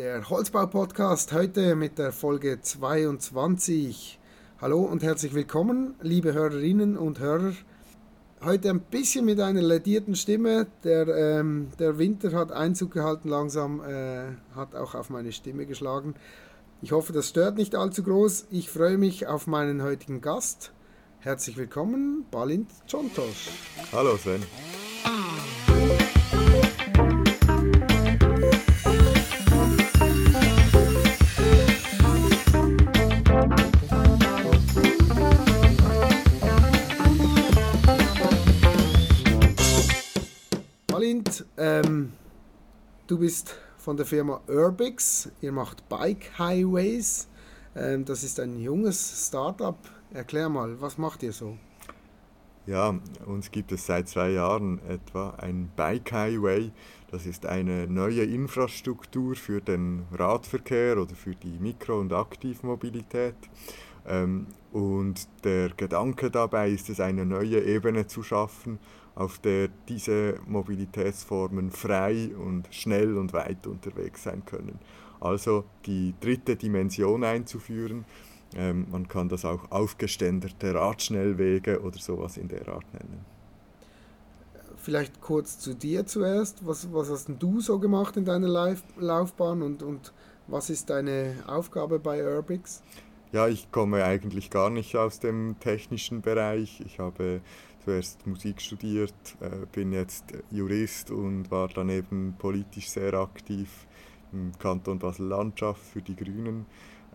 der Holzbau-Podcast heute mit der Folge 22. Hallo und herzlich willkommen, liebe Hörerinnen und Hörer. Heute ein bisschen mit einer ledierten Stimme. Der, ähm, der Winter hat Einzug gehalten, langsam äh, hat auch auf meine Stimme geschlagen. Ich hoffe, das stört nicht allzu groß. Ich freue mich auf meinen heutigen Gast. Herzlich willkommen, Balint Czontos. Hallo Sven. Balint, ähm, du bist von der Firma Urbix. Ihr macht Bike Highways. Ähm, das ist ein junges Startup. Erklär mal, was macht ihr so? Ja, uns gibt es seit zwei Jahren etwa ein Bike Highway. Das ist eine neue Infrastruktur für den Radverkehr oder für die Mikro- und Aktivmobilität. Ähm, und der Gedanke dabei ist es, eine neue Ebene zu schaffen, auf der diese Mobilitätsformen frei und schnell und weit unterwegs sein können. Also die dritte Dimension einzuführen. Ähm, man kann das auch aufgeständerte Radschnellwege oder sowas in der Art nennen. Vielleicht kurz zu dir zuerst. Was, was hast du so gemacht in deiner Lauf Laufbahn und, und was ist deine Aufgabe bei Urbix? Ja, ich komme eigentlich gar nicht aus dem technischen Bereich. Ich habe zuerst Musik studiert, äh, bin jetzt Jurist und war daneben politisch sehr aktiv im Kanton Basel-Landschaft für die Grünen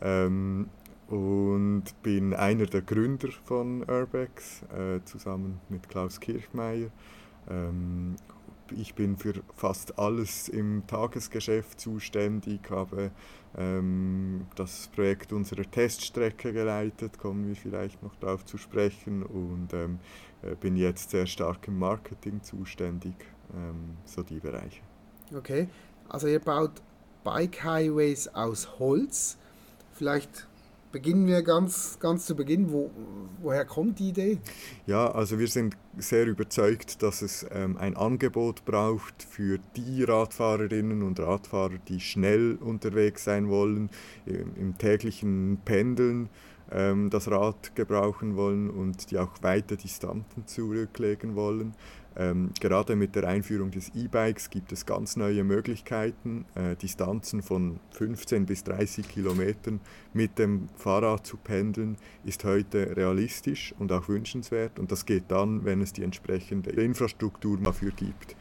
ähm, und bin einer der Gründer von Urbex äh, zusammen mit Klaus Kirchmeier. Ähm, ich bin für fast alles im Tagesgeschäft zuständig, habe ähm, das Projekt unserer Teststrecke geleitet, kommen wir vielleicht noch darauf zu sprechen und ähm, äh, bin jetzt sehr stark im Marketing zuständig, ähm, so die Bereiche. Okay, also ihr baut Bike Highways aus Holz. Vielleicht beginnen wir ganz, ganz zu Beginn. Wo, woher kommt die Idee? Ja, also wir sind sehr überzeugt, dass es ähm, ein Angebot braucht für die Radfahrerinnen und Radfahrer, die schnell unterwegs sein wollen, im, im täglichen Pendeln ähm, das Rad gebrauchen wollen und die auch weite Distanzen zurücklegen wollen. Ähm, gerade mit der Einführung des E-Bikes gibt es ganz neue Möglichkeiten, äh, Distanzen von 15 bis 30 Kilometern mit dem Fahrrad zu pendeln, ist heute realistisch und auch wünschenswert und das geht dann, wenn es die entsprechende Infrastruktur dafür gibt.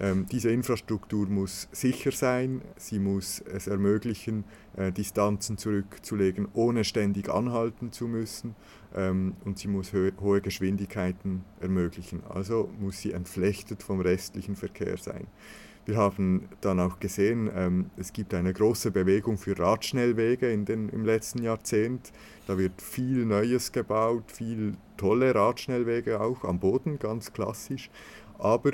Ähm, diese Infrastruktur muss sicher sein, sie muss es ermöglichen, äh, Distanzen zurückzulegen, ohne ständig anhalten zu müssen ähm, und sie muss ho hohe Geschwindigkeiten ermöglichen. Also muss sie entflechtet vom restlichen Verkehr sein. Wir haben dann auch gesehen, ähm, es gibt eine große Bewegung für Radschnellwege in den, im letzten Jahrzehnt. Da wird viel Neues gebaut, viel tolle Radschnellwege auch am Boden, ganz klassisch. Aber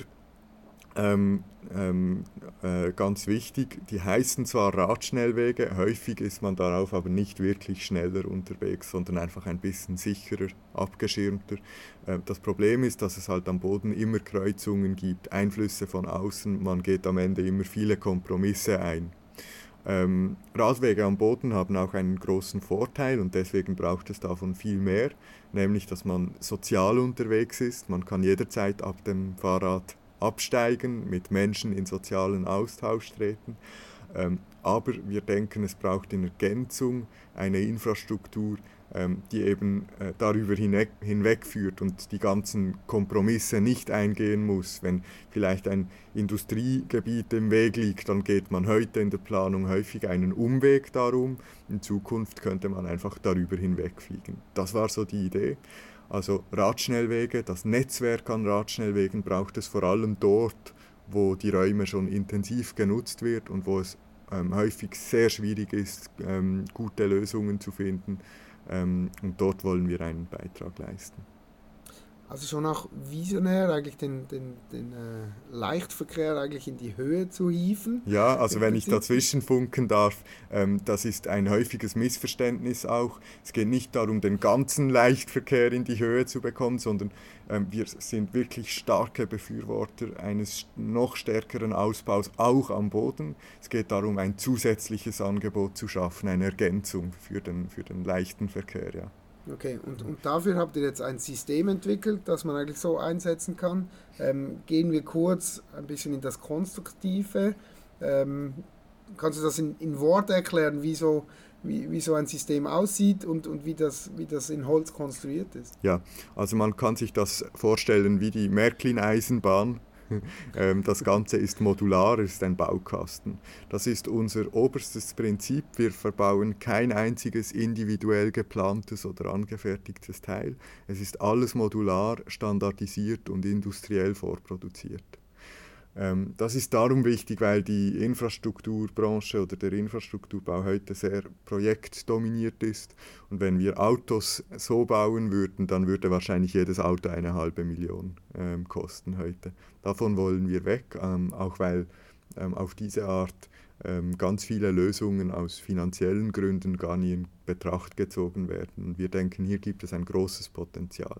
ähm, ähm, äh, ganz wichtig, die heißen zwar Radschnellwege, häufig ist man darauf aber nicht wirklich schneller unterwegs, sondern einfach ein bisschen sicherer, abgeschirmter. Äh, das Problem ist, dass es halt am Boden immer Kreuzungen gibt, Einflüsse von außen, man geht am Ende immer viele Kompromisse ein. Ähm, Radwege am Boden haben auch einen großen Vorteil und deswegen braucht es davon viel mehr, nämlich dass man sozial unterwegs ist, man kann jederzeit ab dem Fahrrad absteigen, mit Menschen in sozialen Austausch treten. Ähm, aber wir denken, es braucht in Ergänzung eine Infrastruktur, ähm, die eben äh, darüber hinweg, hinwegführt und die ganzen Kompromisse nicht eingehen muss. Wenn vielleicht ein Industriegebiet im Weg liegt, dann geht man heute in der Planung häufig einen Umweg darum. In Zukunft könnte man einfach darüber hinwegfliegen. Das war so die Idee. Also Radschnellwege, das Netzwerk an Radschnellwegen braucht es vor allem dort, wo die Räume schon intensiv genutzt wird und wo es ähm, häufig sehr schwierig ist, ähm, gute Lösungen zu finden. Ähm, und dort wollen wir einen Beitrag leisten. Also schon auch visionär, eigentlich den, den, den äh, Leichtverkehr eigentlich in die Höhe zu hieven. Ja, also wenn ich dazwischen funken darf, ähm, das ist ein häufiges Missverständnis auch. Es geht nicht darum, den ganzen Leichtverkehr in die Höhe zu bekommen, sondern ähm, wir sind wirklich starke Befürworter eines noch stärkeren Ausbaus auch am Boden. Es geht darum, ein zusätzliches Angebot zu schaffen, eine Ergänzung für den, für den leichten Verkehr. Ja. Okay, und, und dafür habt ihr jetzt ein System entwickelt, das man eigentlich so einsetzen kann. Ähm, gehen wir kurz ein bisschen in das Konstruktive. Ähm, kannst du das in, in Worte erklären, wie so, wie, wie so ein System aussieht und, und wie, das, wie das in Holz konstruiert ist? Ja, also man kann sich das vorstellen wie die Märklin-Eisenbahn das Ganze ist modular, ist ein Baukasten. Das ist unser oberstes Prinzip. Wir verbauen kein einziges individuell geplantes oder angefertigtes Teil. Es ist alles modular, standardisiert und industriell vorproduziert. Ähm, das ist darum wichtig, weil die Infrastrukturbranche oder der Infrastrukturbau heute sehr projektdominiert ist. Und wenn wir Autos so bauen würden, dann würde wahrscheinlich jedes Auto eine halbe Million ähm, kosten heute. Davon wollen wir weg, ähm, auch weil ähm, auf diese Art ähm, ganz viele Lösungen aus finanziellen Gründen gar nie in Betracht gezogen werden. Wir denken, hier gibt es ein großes Potenzial.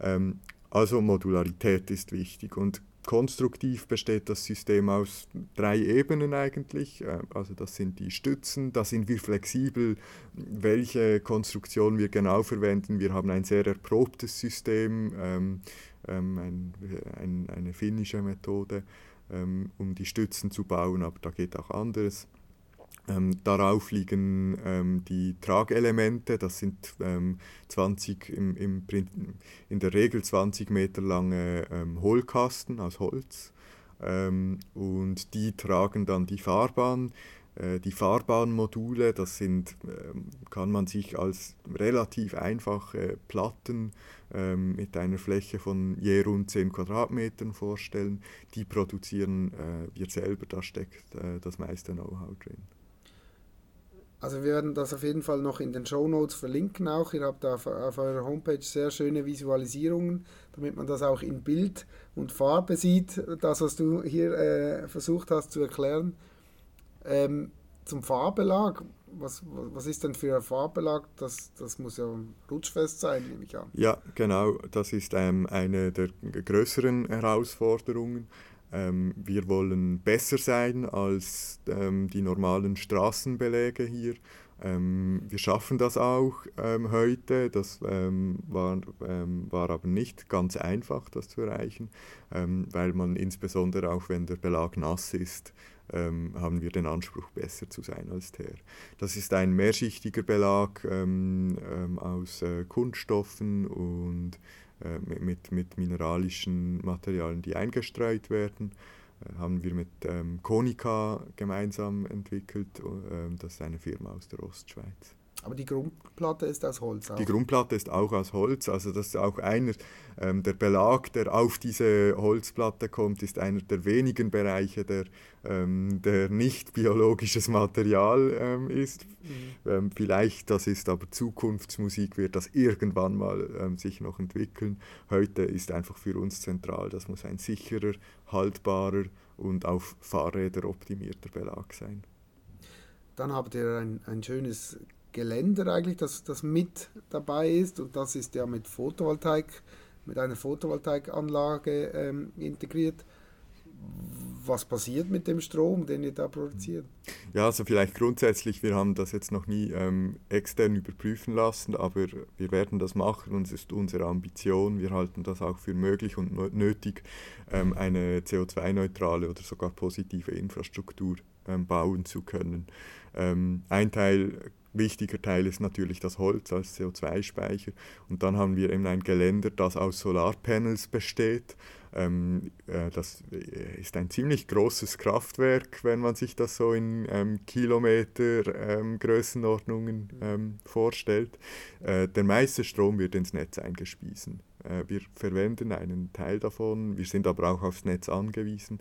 Ähm, also Modularität ist wichtig und konstruktiv besteht das System aus drei Ebenen eigentlich. Äh, also das sind die Stützen, da sind wir flexibel, welche Konstruktion wir genau verwenden. Wir haben ein sehr erprobtes System, ähm, ähm, ein, ein, eine finnische Methode, ähm, um die Stützen zu bauen, aber da geht auch anderes. Ähm, darauf liegen ähm, die Tragelemente, das sind ähm, 20 im, im, in der Regel 20 Meter lange ähm, Hohlkasten aus Holz ähm, und die tragen dann die Fahrbahn. Äh, die Fahrbahnmodule, das sind, ähm, kann man sich als relativ einfache Platten mit einer Fläche von je rund 10 Quadratmetern vorstellen. Die produzieren äh, wir selber, da steckt äh, das meiste Know-how drin. Also wir werden das auf jeden Fall noch in den Show Notes verlinken auch. Ihr habt auf, auf eurer Homepage sehr schöne Visualisierungen, damit man das auch in Bild und Farbe sieht, das, was du hier äh, versucht hast zu erklären. Ähm, zum Fahrbelag, was, was ist denn für ein Fahrbelag? Das, das muss ja rutschfest sein, nehme ich an. Ja, genau. Das ist ähm, eine der größeren Herausforderungen. Ähm, wir wollen besser sein als ähm, die normalen Straßenbeläge hier. Ähm, wir schaffen das auch ähm, heute. Das ähm, war, ähm, war aber nicht ganz einfach, das zu erreichen, weil man insbesondere auch, wenn der Belag nass ist, haben wir den Anspruch, besser zu sein als der. Das ist ein mehrschichtiger Belag aus äh, Kunststoffen und äh, mit, mit mineralischen Materialien, die eingestreut werden. Äh, haben wir mit ähm, Konica gemeinsam entwickelt. Äh, das ist eine Firma aus der Ostschweiz. Aber die Grundplatte ist aus Holz auch? Die Grundplatte ist auch aus Holz. Also das ist auch einer, ähm, der Belag, der auf diese Holzplatte kommt, ist einer der wenigen Bereiche, der, ähm, der nicht biologisches Material ähm, ist. Mhm. Ähm, vielleicht, das ist aber Zukunftsmusik, wird das irgendwann mal ähm, sich noch entwickeln. Heute ist einfach für uns zentral, das muss ein sicherer, haltbarer und auf Fahrräder optimierter Belag sein. Dann habt ihr ein, ein schönes Geländer eigentlich, das, das mit dabei ist und das ist ja mit Photovoltaik, mit einer Photovoltaikanlage ähm, integriert. Was passiert mit dem Strom, den ihr da produziert? Ja, also vielleicht grundsätzlich, wir haben das jetzt noch nie ähm, extern überprüfen lassen, aber wir werden das machen und es ist unsere Ambition. Wir halten das auch für möglich und nötig, ähm, eine CO2-neutrale oder sogar positive Infrastruktur ähm, bauen zu können. Ähm, ein Teil wichtiger Teil ist natürlich das Holz als CO2-Speicher. Und dann haben wir eben ein Geländer, das aus Solarpanels besteht. Ähm, äh, das ist ein ziemlich großes Kraftwerk, wenn man sich das so in ähm, Kilometer ähm, ähm, vorstellt. Äh, der meiste Strom wird ins Netz eingespiesen. Äh, wir verwenden einen Teil davon, wir sind aber auch aufs Netz angewiesen,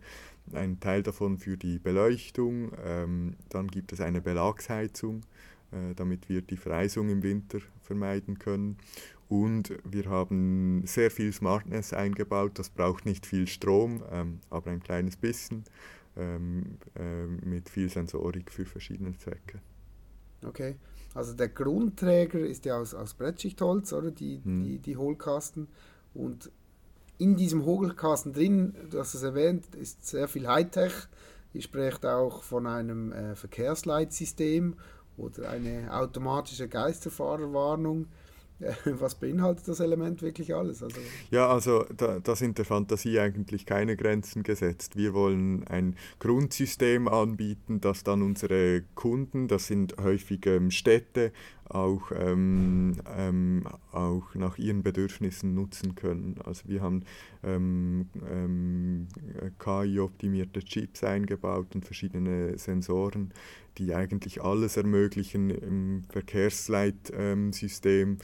einen Teil davon für die Beleuchtung. Ähm, dann gibt es eine Belagsheizung äh, damit wir die Vereisung im Winter vermeiden können. Und wir haben sehr viel Smartness eingebaut. Das braucht nicht viel Strom, ähm, aber ein kleines bisschen ähm, äh, mit viel Sensorik für verschiedene Zwecke. Okay, also der Grundträger ist ja aus, aus Brettschichtholz, oder? Die, hm. die, die Hohlkasten. Und in diesem Hohlkasten drin, du hast es erwähnt, ist sehr viel Hightech. Ihr sprecht auch von einem äh, Verkehrsleitsystem oder eine automatische Geisterfahrerwarnung. Was beinhaltet das Element wirklich alles? Also ja, also da, da, sind der Fantasie eigentlich keine Grenzen gesetzt. Wir wollen ein Grundsystem anbieten, das dann unsere Kunden, das sind häufig ähm, Städte, auch, ähm, ähm, auch nach ihren Bedürfnissen nutzen können. Also wir haben ähm, ähm KI-optimierte Chips eingebaut und verschiedene Sensoren, die eigentlich alles ermöglichen im Verkehrsleitsystem.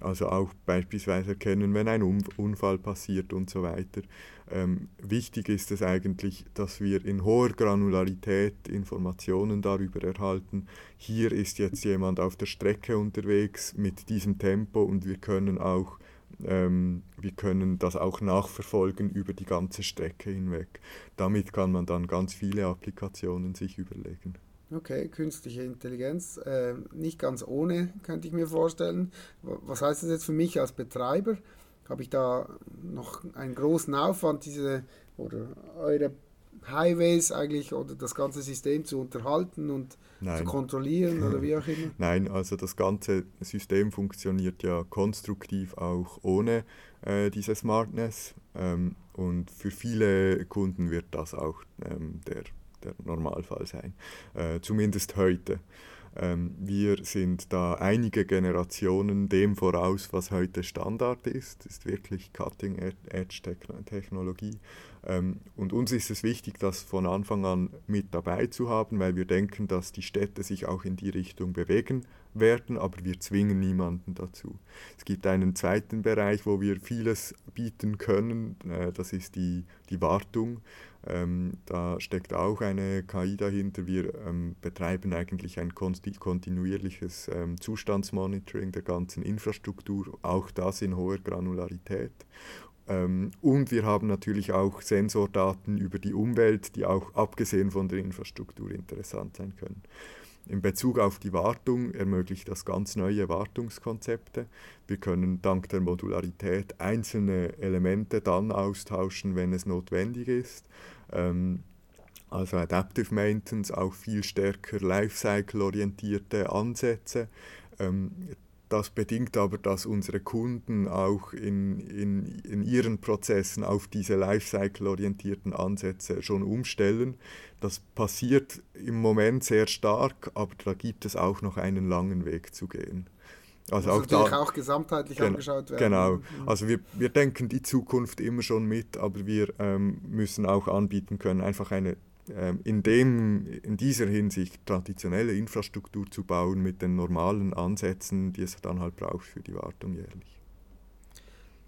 Also auch beispielsweise erkennen, wenn ein Unfall passiert und so weiter. Ähm, wichtig ist es eigentlich, dass wir in hoher Granularität Informationen darüber erhalten. Hier ist jetzt jemand auf der Strecke unterwegs mit diesem Tempo und wir können auch ähm, wir können das auch nachverfolgen über die ganze Strecke hinweg. Damit kann man dann ganz viele Applikationen sich überlegen. Okay, künstliche Intelligenz, äh, nicht ganz ohne, könnte ich mir vorstellen. Was heißt das jetzt für mich als Betreiber? Habe ich da noch einen großen Aufwand, diese oder eure Highways eigentlich oder das ganze System zu unterhalten und Nein. zu kontrollieren oder wie auch immer? Nein, also das ganze System funktioniert ja konstruktiv auch ohne äh, diese Smartness ähm, und für viele Kunden wird das auch ähm, der der Normalfall sein, äh, zumindest heute. Ähm, wir sind da einige Generationen dem voraus, was heute Standard ist, ist wirklich Cutting-Edge-Technologie. Ähm, und uns ist es wichtig, das von Anfang an mit dabei zu haben, weil wir denken, dass die Städte sich auch in die Richtung bewegen werden, aber wir zwingen niemanden dazu. Es gibt einen zweiten Bereich, wo wir vieles bieten können, äh, das ist die, die Wartung. Ähm, da steckt auch eine KI dahinter. Wir ähm, betreiben eigentlich ein kontinuierliches ähm, Zustandsmonitoring der ganzen Infrastruktur, auch das in hoher Granularität. Ähm, und wir haben natürlich auch Sensordaten über die Umwelt, die auch abgesehen von der Infrastruktur interessant sein können. In Bezug auf die Wartung ermöglicht das ganz neue Wartungskonzepte. Wir können dank der Modularität einzelne Elemente dann austauschen, wenn es notwendig ist. Ähm, also Adaptive Maintenance, auch viel stärker Lifecycle-orientierte Ansätze. Ähm, das bedingt aber, dass unsere Kunden auch in, in, in ihren Prozessen auf diese Lifecycle-orientierten Ansätze schon umstellen. Das passiert im Moment sehr stark, aber da gibt es auch noch einen langen Weg zu gehen. Also auch natürlich da, auch gesamtheitlich gen, angeschaut werden. Genau. Mhm. Also wir, wir denken die Zukunft immer schon mit, aber wir ähm, müssen auch anbieten können, einfach eine in, dem, in dieser Hinsicht traditionelle Infrastruktur zu bauen mit den normalen Ansätzen, die es dann halt braucht für die Wartung jährlich.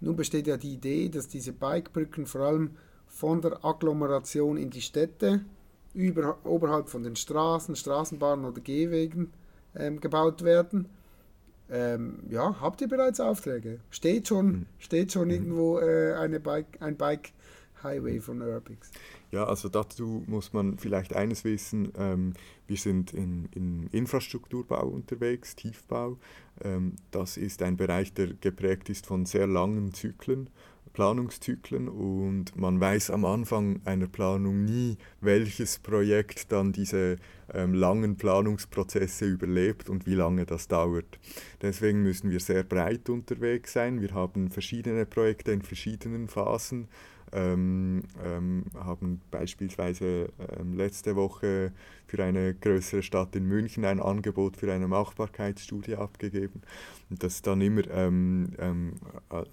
Nun besteht ja die Idee, dass diese Bikebrücken vor allem von der Agglomeration in die Städte über, oberhalb von den Straßen, Straßenbahnen oder Gehwegen ähm, gebaut werden. Ähm, ja, habt ihr bereits Aufträge? Steht schon, mhm. steht schon mhm. irgendwo äh, eine Bike, ein Bike Highway von Urbix? Ja, also dazu muss man vielleicht eines wissen. Ähm, wir sind in, in, Infrastrukturbau unterwegs, Tiefbau. Ähm, das ist ein Bereich, der geprägt ist von sehr langen Zyklen. Planungszyklen und man weiß am Anfang einer Planung nie, welches Projekt dann diese ähm, langen Planungsprozesse überlebt und wie lange das dauert. Deswegen müssen wir sehr breit unterwegs sein. Wir haben verschiedene Projekte in verschiedenen Phasen ähm, ähm, haben beispielsweise ähm, letzte Woche für eine größere Stadt in München ein Angebot für eine Machbarkeitsstudie abgegeben. Und das dann immer, ähm, ähm,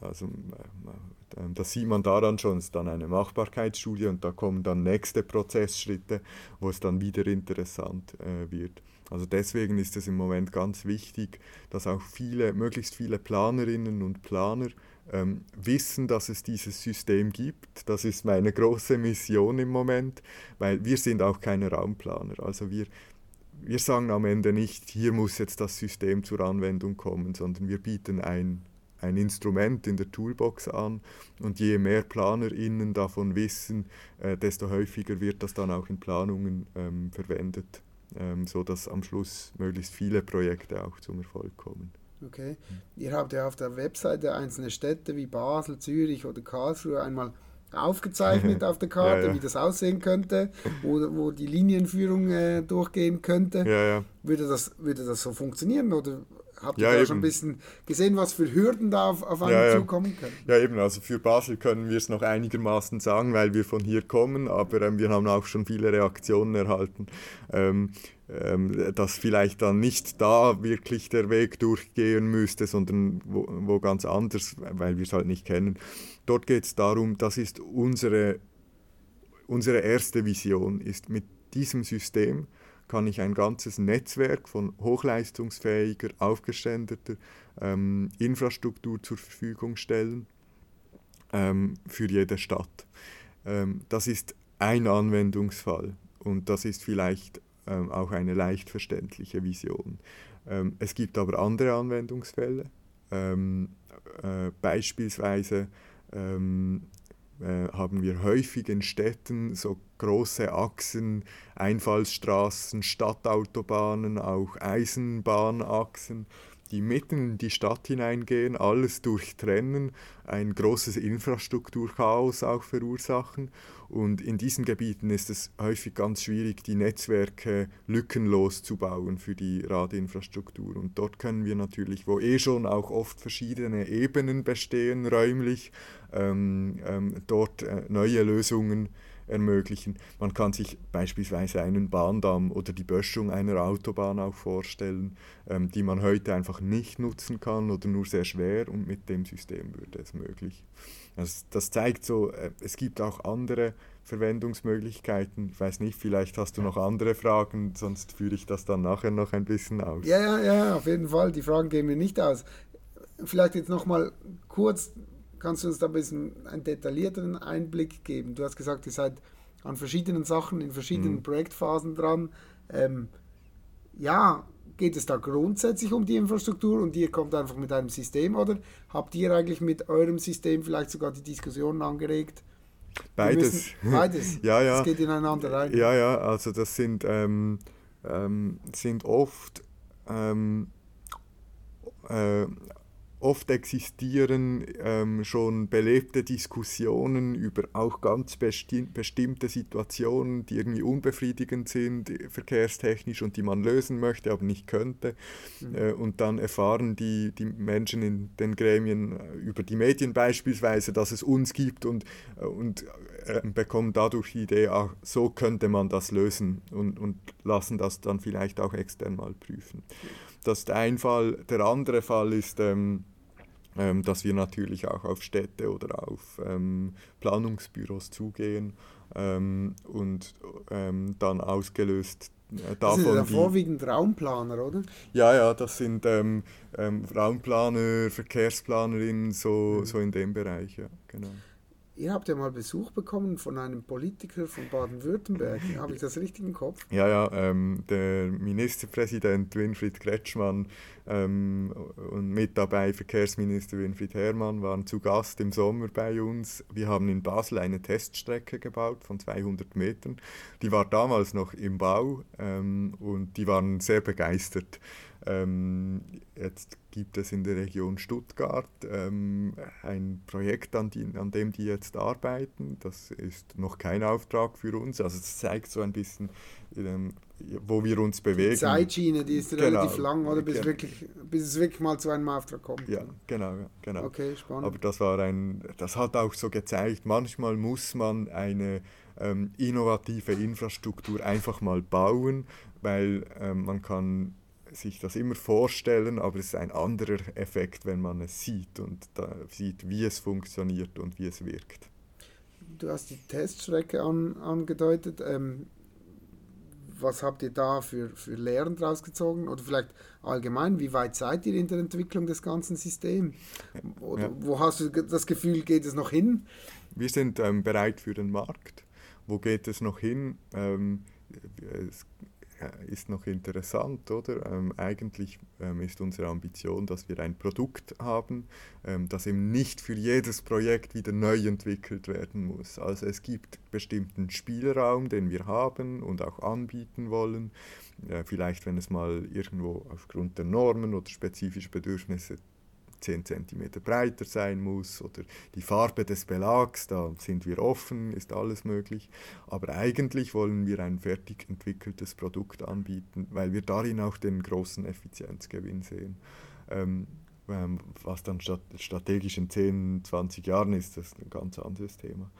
also äh, das sieht man daran schon, es ist dann eine Machbarkeitsstudie und da kommen dann nächste Prozessschritte, wo es dann wieder interessant äh, wird. Also deswegen ist es im Moment ganz wichtig, dass auch viele, möglichst viele Planerinnen und Planer ähm, wissen, dass es dieses System gibt. Das ist meine große Mission im Moment, weil wir sind auch keine Raumplaner. Also wir, wir sagen am Ende nicht, hier muss jetzt das System zur Anwendung kommen, sondern wir bieten ein, ein Instrument in der Toolbox an und je mehr PlanerInnen davon wissen, äh, desto häufiger wird das dann auch in Planungen ähm, verwendet, ähm, sodass am Schluss möglichst viele Projekte auch zum Erfolg kommen. Okay. Ihr habt ja auf der Webseite einzelne Städte wie Basel, Zürich oder Karlsruhe einmal aufgezeichnet auf der Karte, ja, ja. wie das aussehen könnte, wo, wo die Linienführung äh, durchgehen könnte. Ja, würde, das, würde das so funktionieren oder habt ihr da eben. schon ein bisschen gesehen, was für Hürden da auf, auf einen zukommen können? Ja, eben, also für Basel können wir es noch einigermaßen sagen, weil wir von hier kommen, aber ähm, wir haben auch schon viele Reaktionen erhalten. Ähm, ähm, dass vielleicht dann nicht da wirklich der Weg durchgehen müsste, sondern wo, wo ganz anders, weil wir es halt nicht kennen. Dort geht es darum, das ist unsere, unsere erste Vision, ist mit diesem System kann ich ein ganzes Netzwerk von hochleistungsfähiger, aufgeständeter ähm, Infrastruktur zur Verfügung stellen ähm, für jede Stadt. Ähm, das ist ein Anwendungsfall und das ist vielleicht ähm, auch eine leicht verständliche Vision. Ähm, es gibt aber andere Anwendungsfälle, ähm, äh, beispielsweise haben wir häufig in Städten so große Achsen, Einfallsstraßen, Stadtautobahnen, auch Eisenbahnachsen, die mitten in die Stadt hineingehen, alles durchtrennen, ein großes Infrastrukturchaos auch verursachen. Und in diesen Gebieten ist es häufig ganz schwierig, die Netzwerke lückenlos zu bauen für die Radinfrastruktur. Und dort können wir natürlich, wo eh schon auch oft verschiedene Ebenen bestehen räumlich, ähm, ähm, dort äh, neue Lösungen ermöglichen. Man kann sich beispielsweise einen Bahndamm oder die Böschung einer Autobahn auch vorstellen, ähm, die man heute einfach nicht nutzen kann oder nur sehr schwer und mit dem System würde es möglich. Also das zeigt so, äh, es gibt auch andere Verwendungsmöglichkeiten. Ich weiß nicht, vielleicht hast du noch andere Fragen, sonst führe ich das dann nachher noch ein bisschen aus. Ja, ja, ja, auf jeden Fall. Die Fragen gehen mir nicht aus. Vielleicht jetzt nochmal kurz, kannst du uns da ein bisschen einen detaillierteren Einblick geben? Du hast gesagt, ihr seid an verschiedenen Sachen, in verschiedenen mhm. Projektphasen dran. Ähm, ja, geht es da grundsätzlich um die Infrastruktur und ihr kommt einfach mit einem System oder habt ihr eigentlich mit eurem System vielleicht sogar die Diskussionen angeregt? Beides. Müssen, beides. ja, ja. Das geht ineinander rein. Ja, ja, also das sind, ähm, ähm, sind oft ähm, äh, Oft existieren ähm, schon belebte Diskussionen über auch ganz besti bestimmte Situationen, die irgendwie unbefriedigend sind, verkehrstechnisch und die man lösen möchte, aber nicht könnte. Mhm. Äh, und dann erfahren die, die Menschen in den Gremien über die Medien beispielsweise, dass es uns gibt und, äh, und äh, bekommen dadurch die Idee, ach, so könnte man das lösen und, und lassen das dann vielleicht auch extern mal prüfen. Das ist ein Fall. Der andere Fall ist, ähm, ähm, dass wir natürlich auch auf Städte oder auf ähm, Planungsbüros zugehen ähm, und ähm, dann ausgelöst äh, davon. Das sind ja vorwiegend Raumplaner, oder? Ja, ja, das sind ähm, Raumplaner, Verkehrsplanerinnen, so, mhm. so in dem Bereich, ja, genau. Ihr habt ja mal Besuch bekommen von einem Politiker von Baden-Württemberg. Habe ich das richtig im Kopf? Ja, ja. Ähm, der Ministerpräsident Winfried Kretschmann ähm, und mit dabei Verkehrsminister Winfried Herrmann waren zu Gast im Sommer bei uns. Wir haben in Basel eine Teststrecke gebaut von 200 Metern. Die war damals noch im Bau ähm, und die waren sehr begeistert. Ähm, jetzt gibt es in der Region Stuttgart ähm, ein Projekt, an, die, an, dem die jetzt arbeiten. Das ist noch kein Auftrag für uns. Also es zeigt so ein bisschen, ähm, wo wir uns bewegen. Die Zeitschiene, die ist genau. relativ lang, oder bis, genau. wirklich, bis es wirklich mal zu einem Auftrag kommt. Ja, genau, genau. Okay, spannend. Aber das war ein, das hat auch so gezeigt, manchmal muss man eine ähm, innovative Infrastruktur einfach mal bauen, weil ähm, man kann sich das immer vorstellen, aber es ist ein anderer Effekt, wenn man es sieht und sieht, wie es funktioniert und wie es wirkt. Du hast die Teststrecke an, angedeutet. Ähm, was habt ihr da für, für Lehren draus gezogen? Oder vielleicht allgemein, wie weit seid ihr in der Entwicklung des ganzen Systems? Oder ja. wo hast du das Gefühl, geht es noch hin? Wir sind ähm, bereit für den Markt. Wo geht es noch hin? Ähm, es ist noch interessant, oder? Ähm, eigentlich ähm, ist unsere Ambition, dass wir ein Produkt haben, ähm, das eben nicht für jedes Projekt wieder neu entwickelt werden muss. Also es gibt bestimmten Spielraum, den wir haben und auch anbieten wollen. Äh, vielleicht, wenn es mal irgendwo aufgrund der Normen oder spezifischer Bedürfnisse 10 cm breiter sein muss oder die Farbe des Belags, da sind wir offen, ist alles möglich. Aber eigentlich wollen wir ein fertig entwickeltes Produkt anbieten, weil wir darin auch den großen Effizienzgewinn sehen. Ähm, ähm was dann strategisch in 10, 20 Jahren ist, das ist ein ganz anderes Thema.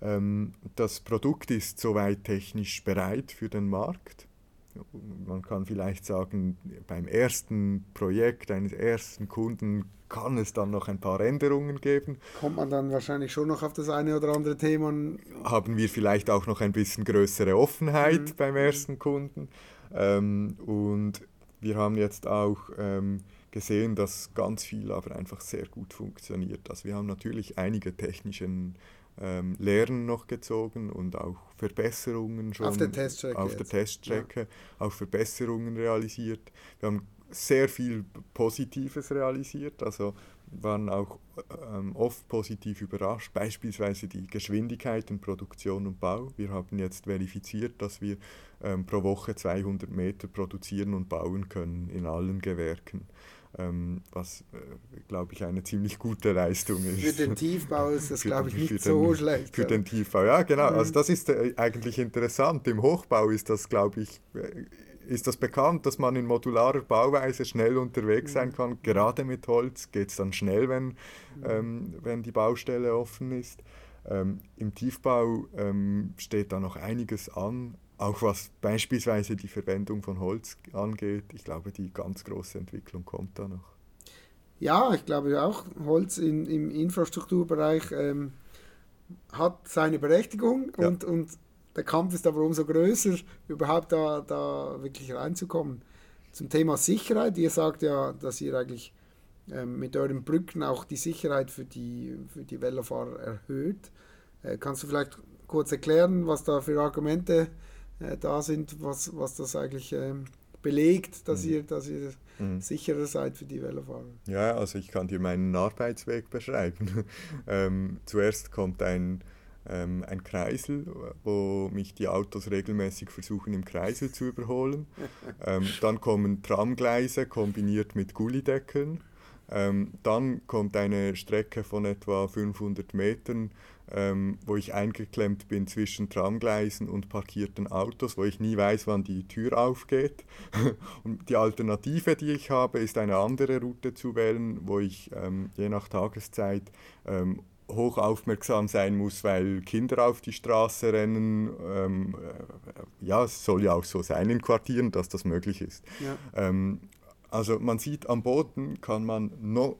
Ähm, das Produkt ist soweit technisch bereit für den Markt man kann vielleicht sagen, beim ersten Projekt eines ersten Kunden kann es dann noch ein paar Änderungen geben. Kommt man dann wahrscheinlich schon noch auf das eine oder andere Thema? Haben wir vielleicht auch noch ein bisschen größere Offenheit mhm. beim ersten Kunden. Ähm, und wir haben jetzt auch ähm, gesehen, dass ganz viel aber einfach sehr gut funktioniert. Also wir haben natürlich einige technischen ähm, Lehren noch gezogen und auch Verbesserungen schon auf der Teststrecke, auf der Teststrecke ja. auch Verbesserungen realisiert. Wir haben sehr viel Positives realisiert, also waren auch ähm, oft positiv überrascht, beispielsweise die Geschwindigkeit in Produktion und Bau. Wir haben jetzt verifiziert, dass wir ähm, pro Woche 200 Meter produzieren und bauen können in allen Gewerken was, äh, glaube ich, eine ziemlich gute Leistung ist. Für den Tiefbau ist das, glaube ich, nicht den, so schlecht. Für ja. den Tiefbau, ja, genau. Also mhm. das ist äh, eigentlich interessant. Im Hochbau ist das, glaube ich, äh, ist das bekannt, dass man in modularer Bauweise schnell unterwegs sein mhm. kann. Gerade mit Holz geht es dann schnell, wenn, mhm. ähm, wenn die Baustelle offen ist. Ähm, Im Tiefbau ähm, steht da noch einiges an, auch was beispielsweise die Verwendung von Holz angeht, ich glaube, die ganz große Entwicklung kommt da noch. Ja, ich glaube auch, Holz in, im Infrastrukturbereich ähm, hat seine Berechtigung ja. und, und der Kampf ist aber umso größer, überhaupt da, da wirklich reinzukommen. Zum Thema Sicherheit, ihr sagt ja, dass ihr eigentlich ähm, mit euren Brücken auch die Sicherheit für die, für die Velofahrer erhöht. Äh, kannst du vielleicht kurz erklären, was da für Argumente äh, da sind, was, was das eigentlich ähm, belegt, dass mhm. ihr, dass ihr mhm. sicherer seid für die Velofahrer. Ja, also ich kann dir meinen Arbeitsweg beschreiben. ähm, zuerst kommt ein, ähm, ein Kreisel, wo mich die Autos regelmäßig versuchen im Kreisel zu überholen. ähm, dann kommen Tramgleise kombiniert mit Gullideckeln. Ähm, dann kommt eine Strecke von etwa 500 Metern, ähm, wo ich eingeklemmt bin zwischen Tramgleisen und parkierten Autos, wo ich nie weiß, wann die Tür aufgeht. und die Alternative, die ich habe, ist eine andere Route zu wählen, wo ich ähm, je nach Tageszeit ähm, hoch aufmerksam sein muss, weil Kinder auf die Straße rennen. Ähm, äh, ja, es soll ja auch so sein in Quartieren, dass das möglich ist. Ja. Ähm, also man sieht, am Boden kann man, no,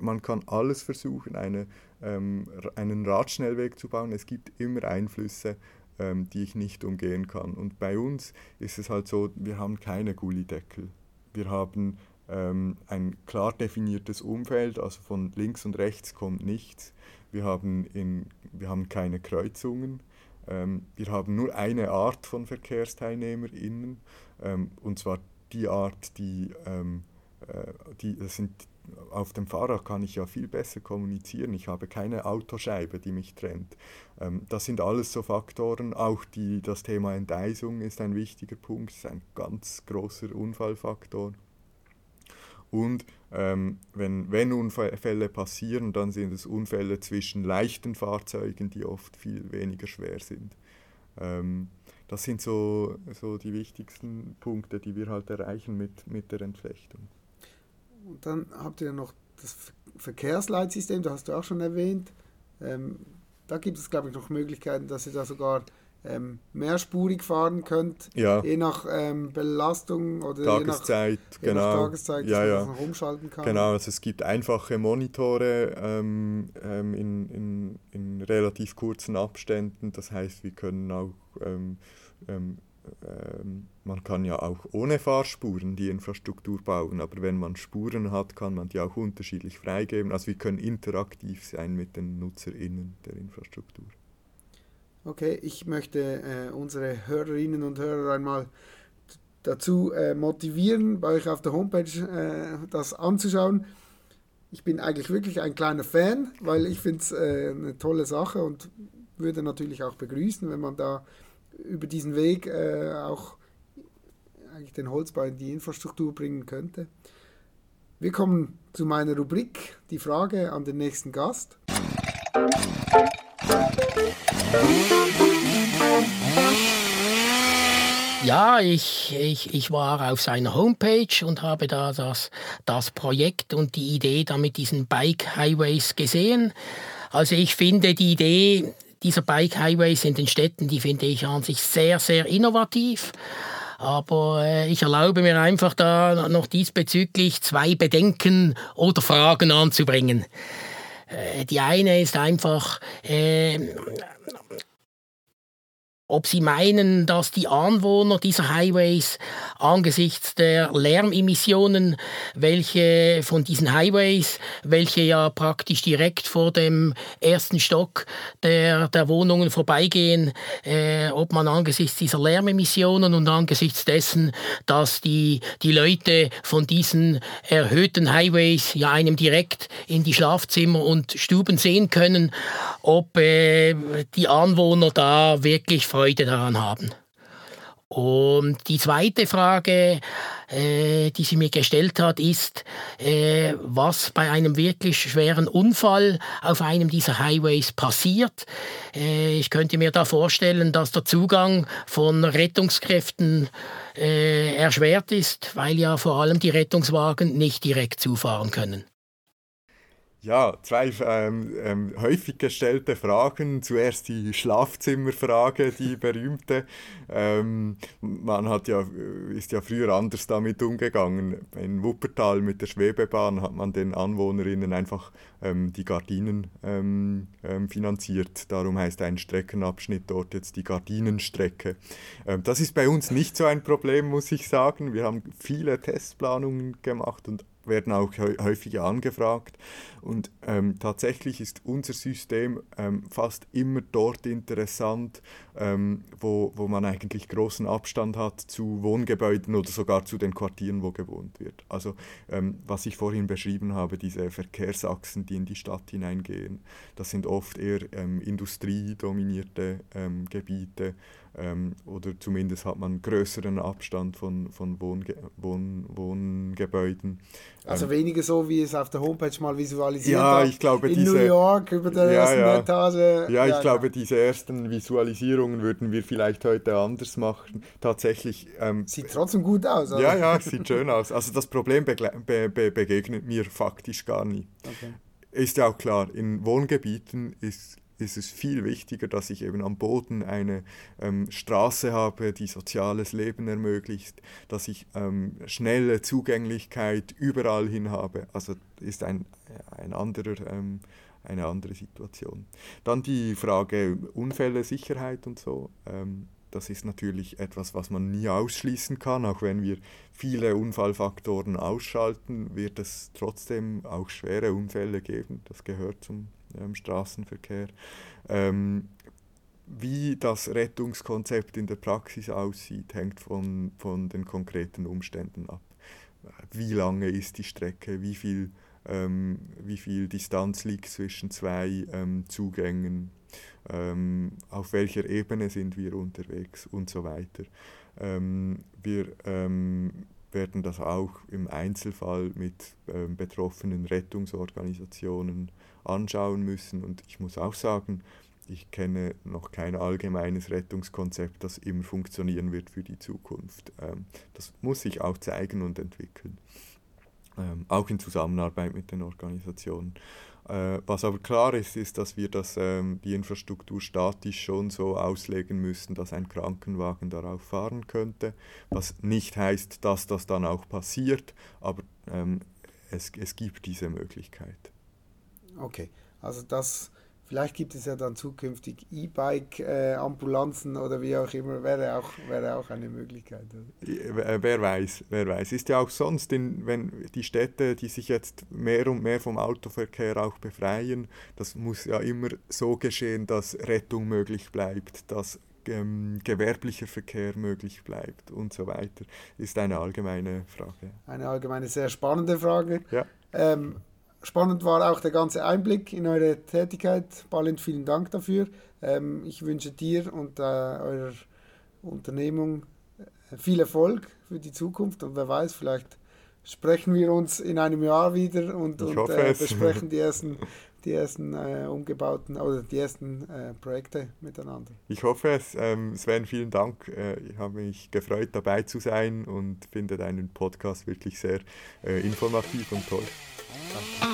man kann alles versuchen, eine, ähm, einen Radschnellweg zu bauen. Es gibt immer Einflüsse, ähm, die ich nicht umgehen kann. Und bei uns ist es halt so, wir haben keine Gullideckel. Wir haben ähm, ein klar definiertes Umfeld, also von links und rechts kommt nichts. Wir haben, in, wir haben keine Kreuzungen. Ähm, wir haben nur eine Art von VerkehrsteilnehmerInnen, ähm, und zwar die Art, die, ähm, äh, die sind, auf dem Fahrrad kann ich ja viel besser kommunizieren. Ich habe keine Autoscheibe, die mich trennt. Ähm, das sind alles so Faktoren. Auch die, das Thema Enteisung ist ein wichtiger Punkt, ist ein ganz großer Unfallfaktor. Und ähm, wenn, wenn Unfälle passieren, dann sind es Unfälle zwischen leichten Fahrzeugen, die oft viel weniger schwer sind. Ähm, das sind so, so die wichtigsten Punkte, die wir halt erreichen mit, mit der Entflechtung. Und dann habt ihr noch das Verkehrsleitsystem, das hast du auch schon erwähnt. Ähm, da gibt es, glaube ich, noch Möglichkeiten, dass ihr da sogar ähm, mehrspurig fahren könnt, ja. je nach ähm, Belastung oder Tageszeit, je nach, genau. Je nach Tageszeit, ja, ja. man umschalten kann. Genau, also es gibt einfache Monitore ähm, ähm, in, in, in relativ kurzen Abständen. Das heißt, wir können auch ähm, ähm, man kann ja auch ohne Fahrspuren die Infrastruktur bauen, aber wenn man Spuren hat, kann man die auch unterschiedlich freigeben. Also wir können interaktiv sein mit den NutzerInnen der Infrastruktur. Okay, ich möchte äh, unsere Hörerinnen und Hörer einmal dazu äh, motivieren, bei euch auf der Homepage äh, das anzuschauen. Ich bin eigentlich wirklich ein kleiner Fan, weil ich finde es äh, eine tolle Sache und würde natürlich auch begrüßen, wenn man da über diesen Weg äh, auch eigentlich den Holzbau in die Infrastruktur bringen könnte. Wir kommen zu meiner Rubrik, die Frage an den nächsten Gast. Ja, ich, ich, ich war auf seiner Homepage und habe da das, das Projekt und die Idee da mit diesen Bike Highways gesehen. Also ich finde die Idee dieser Bike Highways in den Städten, die finde ich an sich sehr, sehr innovativ. Aber äh, ich erlaube mir einfach da noch diesbezüglich zwei Bedenken oder Fragen anzubringen. Äh, die eine ist einfach, äh, ob sie meinen, dass die Anwohner dieser Highways angesichts der Lärmemissionen, welche von diesen Highways, welche ja praktisch direkt vor dem ersten Stock der, der Wohnungen vorbeigehen, äh, ob man angesichts dieser Lärmemissionen und angesichts dessen, dass die, die Leute von diesen erhöhten Highways ja einem direkt in die Schlafzimmer und Stuben sehen können, ob äh, die Anwohner da wirklich Freude daran haben. Und die zweite Frage, äh, die sie mir gestellt hat, ist, äh, was bei einem wirklich schweren Unfall auf einem dieser Highways passiert. Äh, ich könnte mir da vorstellen, dass der Zugang von Rettungskräften äh, erschwert ist, weil ja vor allem die Rettungswagen nicht direkt zufahren können. Ja, zwei ähm, ähm, häufig gestellte Fragen. Zuerst die Schlafzimmerfrage, die berühmte. Ähm, man hat ja, ist ja früher anders damit umgegangen. In Wuppertal mit der Schwebebahn hat man den Anwohnerinnen einfach ähm, die Gardinen ähm, ähm, finanziert. Darum heißt ein Streckenabschnitt dort jetzt die Gardinenstrecke. das ist bei uns nicht so ein Problem, muss ich sagen. Wir haben viele Testplanungen gemacht und werden auch häufig angefragt. Und ähm, tatsächlich ist unser System ähm, fast immer dort interessant, ähm, wo, wo man eigentlich großen Abstand hat zu Wohngebäuden oder sogar zu den Quartieren, wo gewohnt wird. Also ähm, was ich vorhin beschrieben habe, diese Verkehrsachsen, die in die Stadt hineingehen, das sind oft eher ähm, industriedominierte ähm, Gebiete ähm, oder zumindest hat man größeren Abstand von, von Wohnge Wohn Wohngebäuden. Also ähm, weniger so, wie es auf der Homepage mal visualisiert ja, ich glaube, in diese, New York über der ja, ersten ja. Etage. Ja, ich ja, glaube, diese ersten Visualisierungen würden wir vielleicht heute anders machen. Tatsächlich. Ähm, sieht trotzdem gut aus. Oder? Ja, ja, sieht schön aus. Also das Problem be be begegnet mir faktisch gar nie. Okay. Ist ja auch klar, in Wohngebieten ist ist es viel wichtiger, dass ich eben am Boden eine ähm, Straße habe, die soziales Leben ermöglicht, dass ich ähm, schnelle Zugänglichkeit überall hin habe. Also ist ein, ein anderer, ähm, eine andere Situation. Dann die Frage Unfälle, Sicherheit und so. Ähm, das ist natürlich etwas, was man nie ausschließen kann. Auch wenn wir viele Unfallfaktoren ausschalten, wird es trotzdem auch schwere Unfälle geben. Das gehört zum ähm, Straßenverkehr. Ähm, wie das Rettungskonzept in der Praxis aussieht, hängt von, von den konkreten Umständen ab. Wie lange ist die Strecke, wie viel, ähm, wie viel Distanz liegt zwischen zwei ähm, Zugängen, ähm, auf welcher Ebene sind wir unterwegs und so weiter. Ähm, wir ähm, werden das auch im Einzelfall mit ähm, betroffenen Rettungsorganisationen anschauen müssen. Und ich muss auch sagen, ich kenne noch kein allgemeines Rettungskonzept, das immer funktionieren wird für die Zukunft. Ähm, das muss sich auch zeigen und entwickeln, ähm, auch in Zusammenarbeit mit den Organisationen. Äh, was aber klar ist, ist, dass wir das, ähm, die Infrastruktur statisch schon so auslegen müssen, dass ein Krankenwagen darauf fahren könnte, was nicht heißt, dass das dann auch passiert, aber es, es gibt diese Möglichkeit. Okay, also das, vielleicht gibt es ja dann zukünftig E-Bike-Ambulanzen oder wie auch immer, wäre auch, wäre auch eine Möglichkeit. Oder? Wer weiß, wer weiß. Ist ja auch sonst, in, wenn die Städte, die sich jetzt mehr und mehr vom Autoverkehr auch befreien, das muss ja immer so geschehen, dass Rettung möglich bleibt, dass ähm, gewerblicher Verkehr möglich bleibt und so weiter, ist eine allgemeine Frage. Eine allgemeine sehr spannende Frage. Ja. Ähm, spannend war auch der ganze Einblick in eure Tätigkeit. Balint, vielen Dank dafür. Ähm, ich wünsche dir und äh, eurer Unternehmung äh, viel Erfolg für die Zukunft und wer weiß, vielleicht sprechen wir uns in einem Jahr wieder und, und äh, besprechen die ersten, die ersten äh, umgebauten oder die ersten äh, Projekte miteinander. Ich hoffe es. Ähm, Sven, vielen Dank. Äh, ich habe mich gefreut, dabei zu sein und finde deinen Podcast wirklich sehr äh, informativ und toll. Danke.